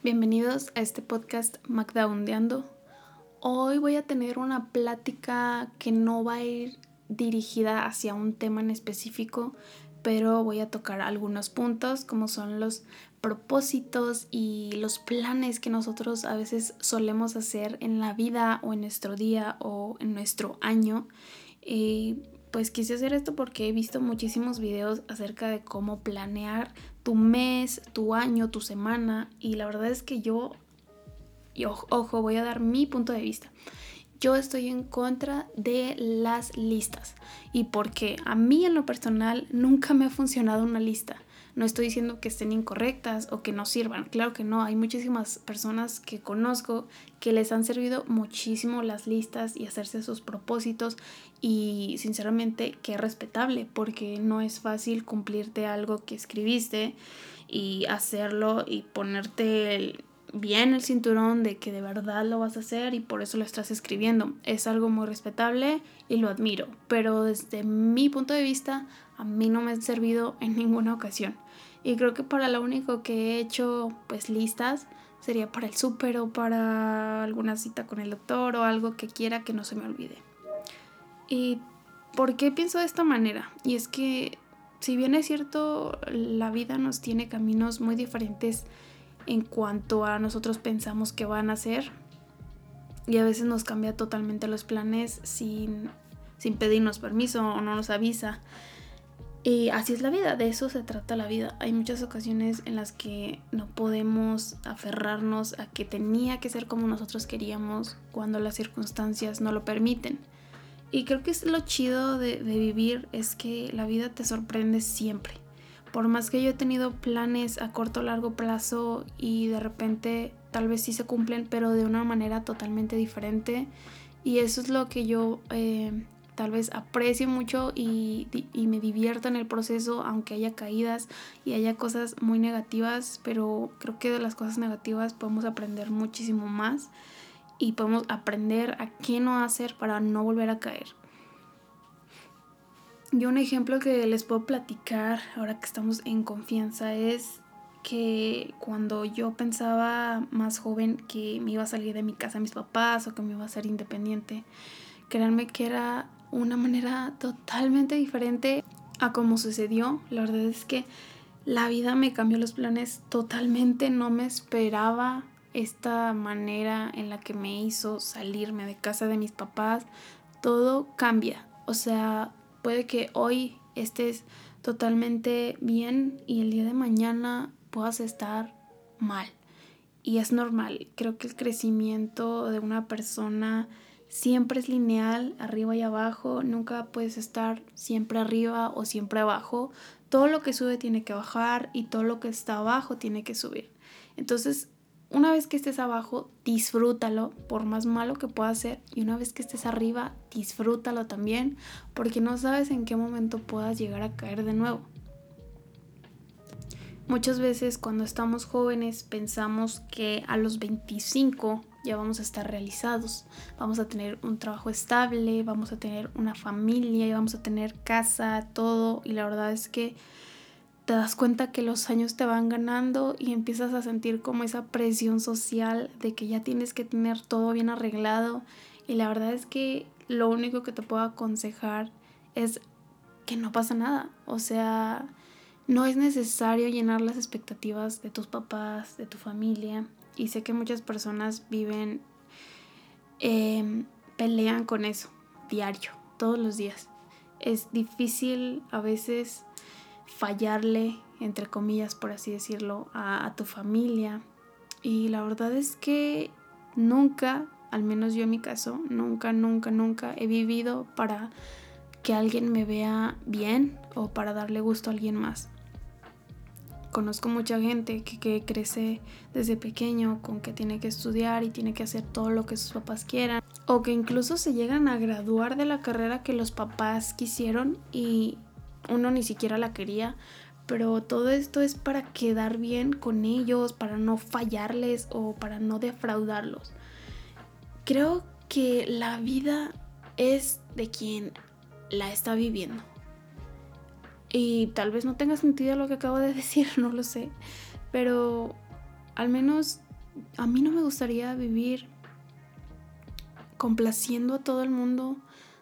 Bienvenidos a este podcast Magdaundeando. Hoy voy a tener una plática que no va a ir dirigida hacia un tema en específico, pero voy a tocar algunos puntos como son los propósitos y los planes que nosotros a veces solemos hacer en la vida o en nuestro día o en nuestro año. Y pues quise hacer esto porque he visto muchísimos videos acerca de cómo planear tu mes, tu año, tu semana y la verdad es que yo, y ojo, voy a dar mi punto de vista. Yo estoy en contra de las listas y porque a mí en lo personal nunca me ha funcionado una lista. No estoy diciendo que estén incorrectas o que no sirvan. Claro que no. Hay muchísimas personas que conozco que les han servido muchísimo las listas y hacerse sus propósitos. Y sinceramente que es respetable porque no es fácil cumplirte algo que escribiste y hacerlo y ponerte bien el cinturón de que de verdad lo vas a hacer y por eso lo estás escribiendo. Es algo muy respetable y lo admiro, pero desde mi punto de vista a mí no me ha servido en ninguna ocasión. Y creo que para lo único que he hecho pues listas sería para el súper o para alguna cita con el doctor o algo que quiera que no se me olvide. ¿Y por qué pienso de esta manera? Y es que si bien es cierto, la vida nos tiene caminos muy diferentes en cuanto a nosotros pensamos que van a ser. Y a veces nos cambia totalmente los planes sin, sin pedirnos permiso o no nos avisa. Y así es la vida, de eso se trata la vida. Hay muchas ocasiones en las que no podemos aferrarnos a que tenía que ser como nosotros queríamos cuando las circunstancias no lo permiten. Y creo que es lo chido de, vivir, es que la vida te sorprende siempre. Por más que yo he tenido planes a corto o largo plazo y de repente tal vez sí se cumplen, pero de una manera totalmente diferente. Y eso es lo que yo eh, tal vez aprecie mucho y, me divierta en el proceso, aunque haya caídas y haya cosas muy negativas, pero creo que de las cosas negativas podemos aprender muchísimo más y podemos aprender a qué no hacer para no volver a caer. Yo un ejemplo que les puedo platicar ahora que estamos en confianza es que cuando yo pensaba más joven que me iba a salir de mi casa a mis papás o que me iba a ser independiente, créanme que era una manera totalmente diferente a como sucedió. La verdad es que la vida me cambió los planes totalmente. No me esperaba esta manera en la que me hizo salirme de casa de mis papás. Todo cambia. O sea, puede que hoy estés totalmente bien y el día de mañana puedas estar mal. Y es normal. Creo que el crecimiento de una persona siempre es lineal, arriba y abajo, nunca puedes estar siempre arriba o siempre abajo. Todo lo que sube tiene que bajar y todo lo que está abajo tiene que subir. Entonces, una vez que estés abajo, disfrútalo, por más malo que pueda ser, y una vez que estés arriba, disfrútalo también, porque no sabes en qué momento puedas llegar a caer de nuevo. Muchas veces cuando estamos jóvenes pensamos que a los 25 ya vamos a estar realizados, vamos a tener un trabajo estable, vamos a tener una familia y vamos a tener casa, todo. Y la verdad es que te das cuenta que los años te van ganando y empiezas a sentir como esa presión social de que ya tienes que tener todo bien arreglado. Y la verdad es que lo único que te puedo aconsejar es que no pasa nada, o sea, no es necesario llenar las expectativas de tus papás, de tu familia y sé que muchas personas viven, em, pelean con eso diario, todos los días. Es difícil a veces fallarle, entre comillas, por así decirlo, a, a tu familia. Y la verdad es que nunca, al menos yo en mi caso, nunca, nunca, nunca he vivido para que alguien me vea bien o para darle gusto a alguien más. Conozco mucha gente que, crece desde pequeño con que tiene que estudiar y tiene que hacer todo lo que sus papás quieran. O que incluso se llegan a graduar de la carrera que los papás quisieron y uno ni siquiera la quería. Pero todo esto es para quedar bien con ellos, para no fallarles o para no defraudarlos. Creo que la vida es de quien la está viviendo. Y tal vez no tenga sentido lo que acabo de decir, no lo sé. Pero al menos a mí no me gustaría vivir complaciendo a todo el mundo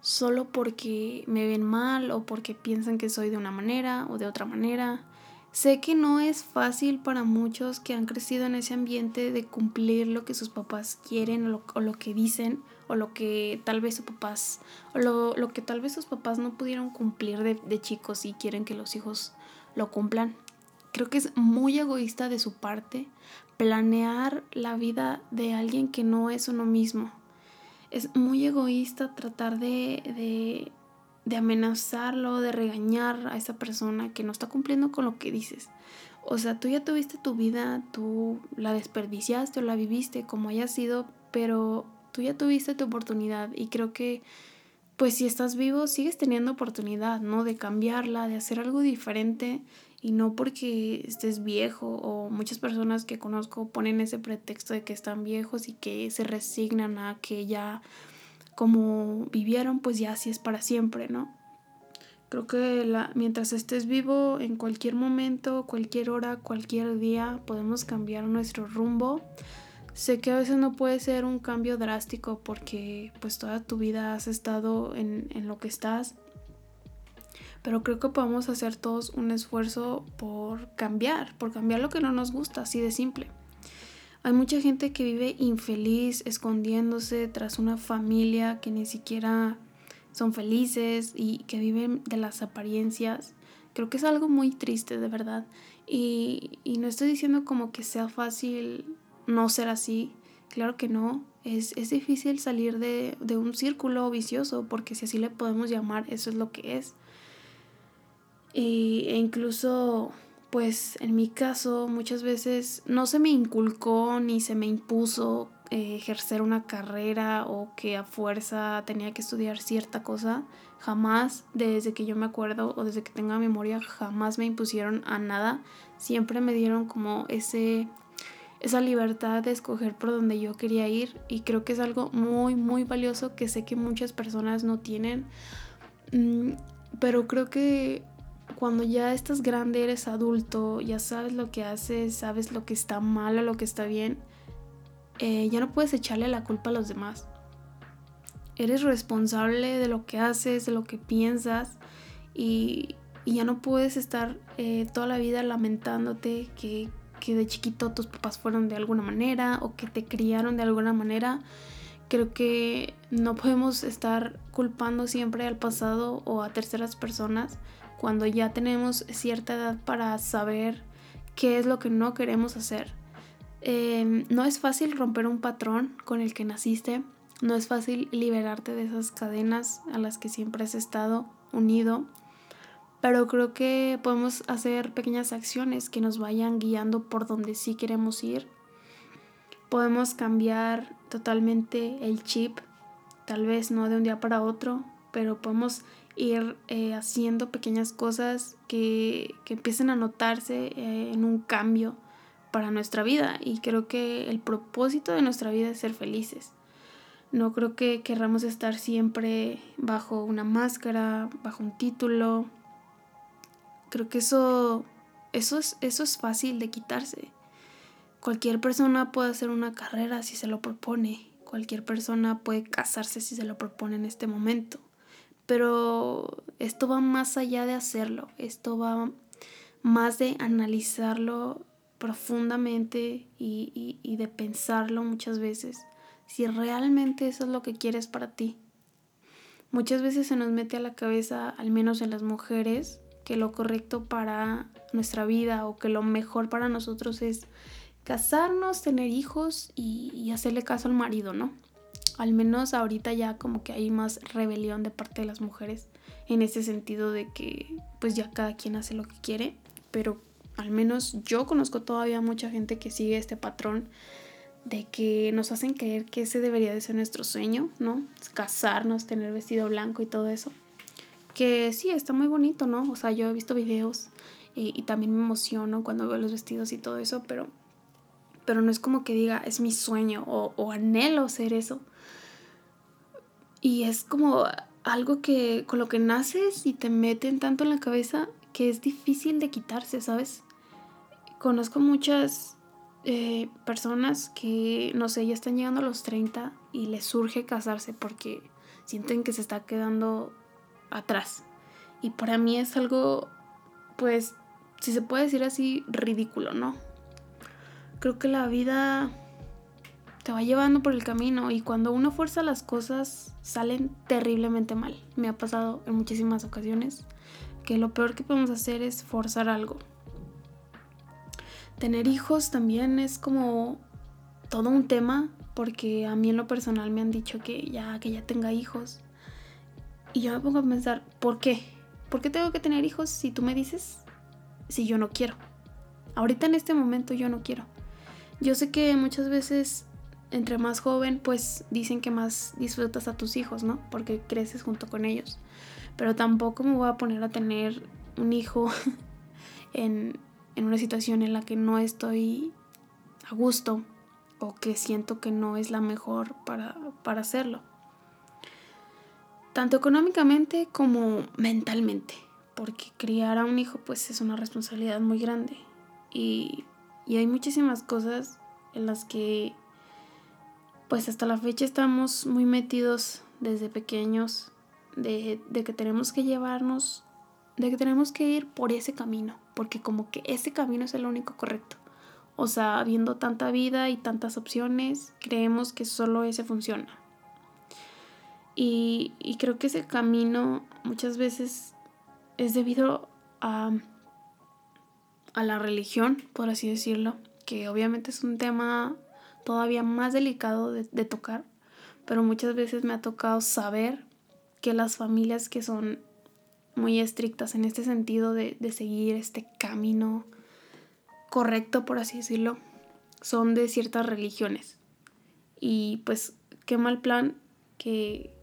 solo porque me ven mal o porque piensan que soy de una manera o de otra manera. Sé que no es fácil para muchos que han crecido en ese ambiente de cumplir lo que sus papás quieren o lo, que dicen o lo que tal vez sus papás o lo, que tal vez sus papás no pudieron cumplir de, de chicos y quieren que los hijos lo cumplan. Creo que es muy egoísta de su parte planear la vida de alguien que no es uno mismo. Es muy egoísta tratar de, de, de amenazarlo, de regañar a esa persona que no está cumpliendo con lo que dices. O sea, tú ya tuviste tu vida, tú la desperdiciaste o la viviste como haya sido, pero tú ya tuviste tu oportunidad y creo que pues si estás vivo sigues teniendo oportunidad, ¿no? De cambiarla, de hacer algo diferente y no porque estés viejo o muchas personas que conozco ponen ese pretexto de que están viejos y que se resignan a que ya como vivieron pues ya así es para siempre, ¿no? Creo que la, mientras estés vivo en cualquier momento, cualquier hora, cualquier día podemos cambiar nuestro rumbo. Sé que a veces no puede ser un cambio drástico porque pues toda tu vida has estado en, en lo que estás pero creo que podemos hacer todos un esfuerzo por cambiar, por cambiar lo que no nos gusta, así de simple. Hay mucha gente que vive infeliz, escondiéndose tras una familia que ni siquiera son felices y que viven de las apariencias. Creo que es algo muy triste, de verdad. Y, y no estoy diciendo como que sea fácil no ser así. Claro que no. Es, es difícil salir de, de un círculo vicioso, porque si así le podemos llamar, eso es lo que es. Y, e incluso, pues en mi caso, muchas veces no se me inculcó ni se me impuso eh, ejercer una carrera o que a fuerza tenía que estudiar cierta cosa. Jamás, desde que yo me acuerdo o desde que tenga memoria, jamás me impusieron a nada. Siempre me dieron como ese esa libertad de escoger por donde yo quería ir y creo que es algo muy muy valioso que sé que muchas personas no tienen mm, pero creo que cuando ya estás grande, eres adulto, ya sabes lo que haces, sabes lo que está mal o lo que está bien, eh, ya no puedes echarle la culpa a los demás. Eres responsable de lo que haces, de lo que piensas y, ya no puedes estar eh, toda la vida lamentándote que, que de chiquito tus papás fueron de alguna manera o que te criaron de alguna manera. Creo que no podemos estar culpando siempre al pasado o a terceras personas cuando ya tenemos cierta edad para saber qué es lo que no queremos hacer. Em, no es fácil romper un patrón con el que naciste, no es fácil liberarte de esas cadenas a las que siempre has estado unido, pero creo que podemos hacer pequeñas acciones que nos vayan guiando por donde sí queremos ir. Podemos cambiar totalmente el chip, tal vez no de un día para otro, pero podemos ir eh, haciendo pequeñas cosas que, empiecen a notarse eh, en un cambio para nuestra vida. Y creo que el propósito de nuestra vida es ser felices. No creo que querramos estar siempre bajo una máscara, bajo un título. Creo que eso, eso, es, eso es fácil de quitarse. Cualquier persona puede hacer una carrera si se lo propone. Cualquier persona puede casarse si se lo propone en este momento. Pero esto va más allá de hacerlo, esto va más de analizarlo profundamente y, de pensarlo muchas veces, si realmente eso es lo que quieres para ti. Muchas veces se nos mete a la cabeza, al menos en las mujeres, que lo correcto para nuestra vida o que lo mejor para nosotros es casarnos, tener hijos y, hacerle caso al marido, ¿no? Al menos ahorita ya como que hay más rebelión de parte de las mujeres en ese sentido de que pues ya cada quien hace lo que quiere, pero al menos yo conozco todavía mucha gente que sigue este patrón de que nos hacen creer que ese debería de ser nuestro sueño, ¿no? Casarnos, tener vestido blanco y todo eso. Que sí, está muy bonito, ¿no? O sea, yo he visto videos y, también me emociono cuando veo los vestidos y todo eso, pero, pero no es como que diga, es mi sueño o, anhelo ser eso. Y es como algo que con lo que naces y te meten tanto en la cabeza que es difícil de quitarse, ¿sabes? Conozco muchas eh, personas que, no sé, ya están llegando a los 30 y les surge casarse porque sienten que se está quedando atrás. Y para mí es algo, pues, si se puede decir así, ridículo, ¿no? Creo que la vida te va llevando por el camino y cuando uno fuerza las cosas salen terriblemente mal. Me ha pasado en muchísimas ocasiones que lo peor que podemos hacer es forzar algo. Tener hijos también es como todo un tema porque a mí en lo personal me han dicho que ya que ya tenga hijos. Y yo me pongo a pensar, ¿por qué? ¿Por qué tengo que tener hijos si tú me dices si yo no quiero? Ahorita en este momento yo no quiero. Yo sé que muchas veces entre más joven pues dicen que más disfrutas a tus hijos, ¿no? Porque creces junto con ellos. Pero tampoco me voy a poner a tener un hijo en, en una situación en la que no estoy a gusto o que siento que no es la mejor para, para hacerlo. Tanto económicamente como mentalmente, porque criar a un hijo pues es una responsabilidad muy grande y, y hay muchísimas cosas en las que pues hasta la fecha estamos muy metidos desde pequeños de, de, que tenemos que llevarnos, de que tenemos que ir por ese camino, porque como que ese camino es el único correcto. O sea, viendo tanta vida y tantas opciones, creemos que solo ese funciona. Y, y creo que ese camino muchas veces es debido a, a la religión, por así decirlo, que obviamente es un tema todavía más delicado de, de, tocar, pero muchas veces me ha tocado saber que las familias que son muy estrictas en este sentido de, de seguir este camino correcto, por así decirlo, son de ciertas religiones. Y pues qué mal plan que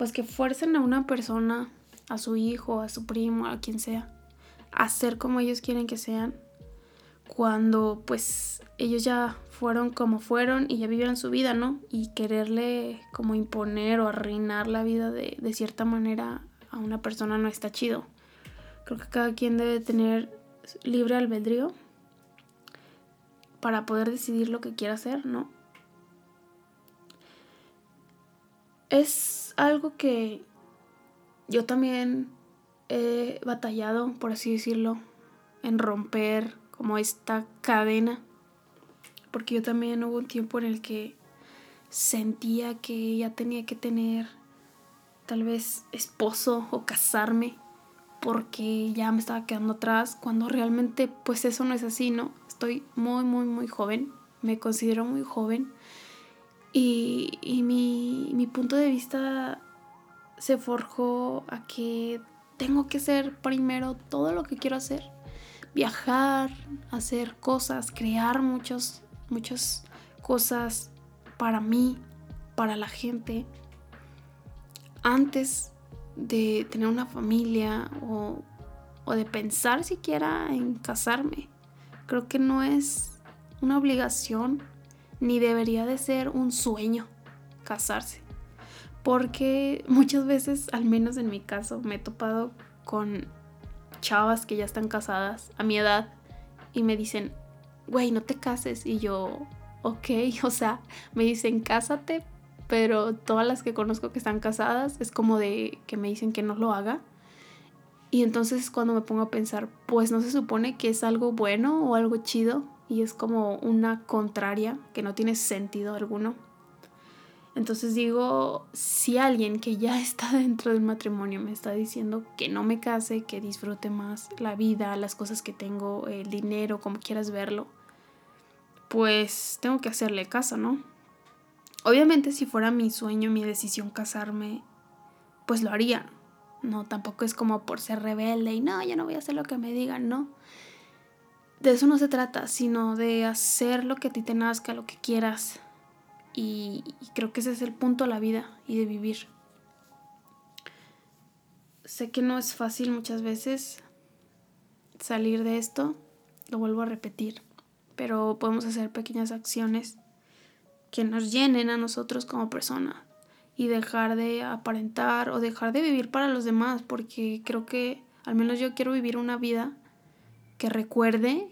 pues que fuercen a una persona, a su hijo, a su primo, a quien sea, a ser como ellos quieren que sean, cuando pues ellos ya fueron como fueron y ya vivieron su vida, ¿no? Y quererle como imponer o arruinar la vida de, de cierta manera a una persona no está chido. Creo que cada quien debe tener libre albedrío para poder decidir lo que quiera hacer, ¿no? Es algo que yo también he batallado, por así decirlo, en romper como esta cadena, porque yo también hubo un tiempo en el que sentía que ya tenía que tener tal vez esposo o casarme porque ya me estaba quedando atrás, cuando realmente pues eso no es así, ¿no? Estoy muy, muy, muy joven, me considero muy joven y, mi, punto de vista se forjó a que tengo que hacer primero todo lo que quiero hacer, viajar, hacer cosas, crear muchos, muchas cosas para mí, para la gente, antes de tener una familia o de pensar siquiera en casarme. Creo que no es una obligación ni debería de ser un sueño casarse. Porque muchas veces, al menos en mi caso, me he topado con chavas que ya están casadas a mi edad y me dicen, güey, no te cases. Y yo, ok, o sea, me dicen, cásate, pero todas las que conozco que están casadas es como de que me dicen que no lo haga. Y entonces cuando me pongo a pensar, pues no se supone que es algo bueno o algo chido y es como una contraria que no tiene sentido alguno. Entonces digo, si alguien que ya está dentro del matrimonio me está diciendo que no me case, que disfrute más la vida, las cosas que tengo, el dinero, como quieras verlo, pues tengo que hacerle caso, ¿no? Obviamente si fuera mi sueño, mi decisión casarme, pues lo haría. No, tampoco es como por ser rebelde y no, ya no voy a hacer lo que me digan, no. De eso no se trata, sino de hacer lo que a ti te nazca, lo que quieras. Y, creo que ese es el punto de la vida y de vivir. Sé que no es fácil muchas veces salir de esto, lo vuelvo a repetir, pero podemos hacer pequeñas acciones que nos llenen a nosotros como personas y dejar de aparentar o dejar de vivir para los demás, porque creo que al menos yo quiero vivir una vida que recuerde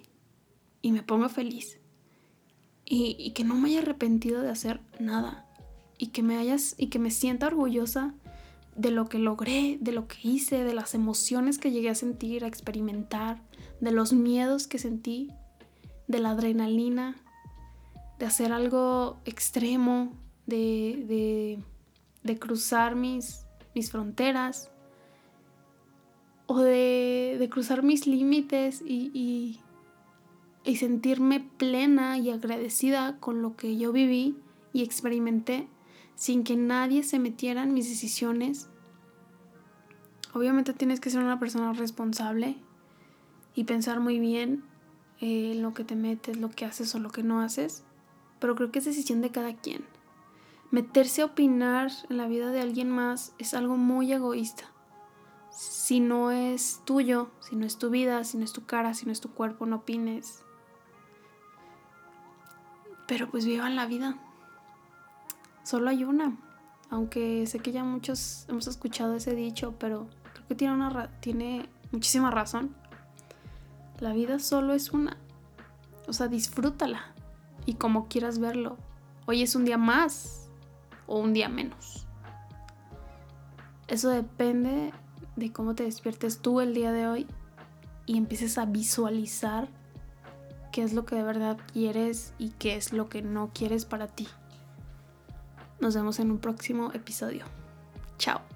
y me ponga feliz, y, que no me haya arrepentido de hacer nada. Y que me hayas y que me sienta orgullosa de lo que logré, de lo que hice, de las emociones que llegué a sentir, a experimentar, de los miedos que sentí, de la adrenalina, de hacer algo extremo, de, de, cruzar mis, mis fronteras o de, de cruzar mis límites y, y sentirme plena y agradecida con lo que yo viví y experimenté sin que nadie se metiera en mis decisiones. Obviamente tienes que ser una persona responsable y pensar muy bien eh, en lo que te metes, lo que haces o lo que no haces, pero creo que es decisión de cada quien. Meterse a opinar en la vida de alguien más es algo muy egoísta. Si no es tuyo, si no es tu vida, si no es tu cara, si no es tu cuerpo, no opines. Pero pues vivan la vida. Solo hay una. Aunque sé que ya muchos hemos escuchado ese dicho, pero creo que tiene, una muchísima razón. La vida solo es una. O sea, disfrútala. Y como quieras verlo. Hoy es un día más o un día menos. Eso depende de cómo te despiertes tú el día de hoy y empieces a visualizar qué es lo que de verdad quieres y qué es lo que no quieres para ti. Nos vemos en un próximo episodio. Chao.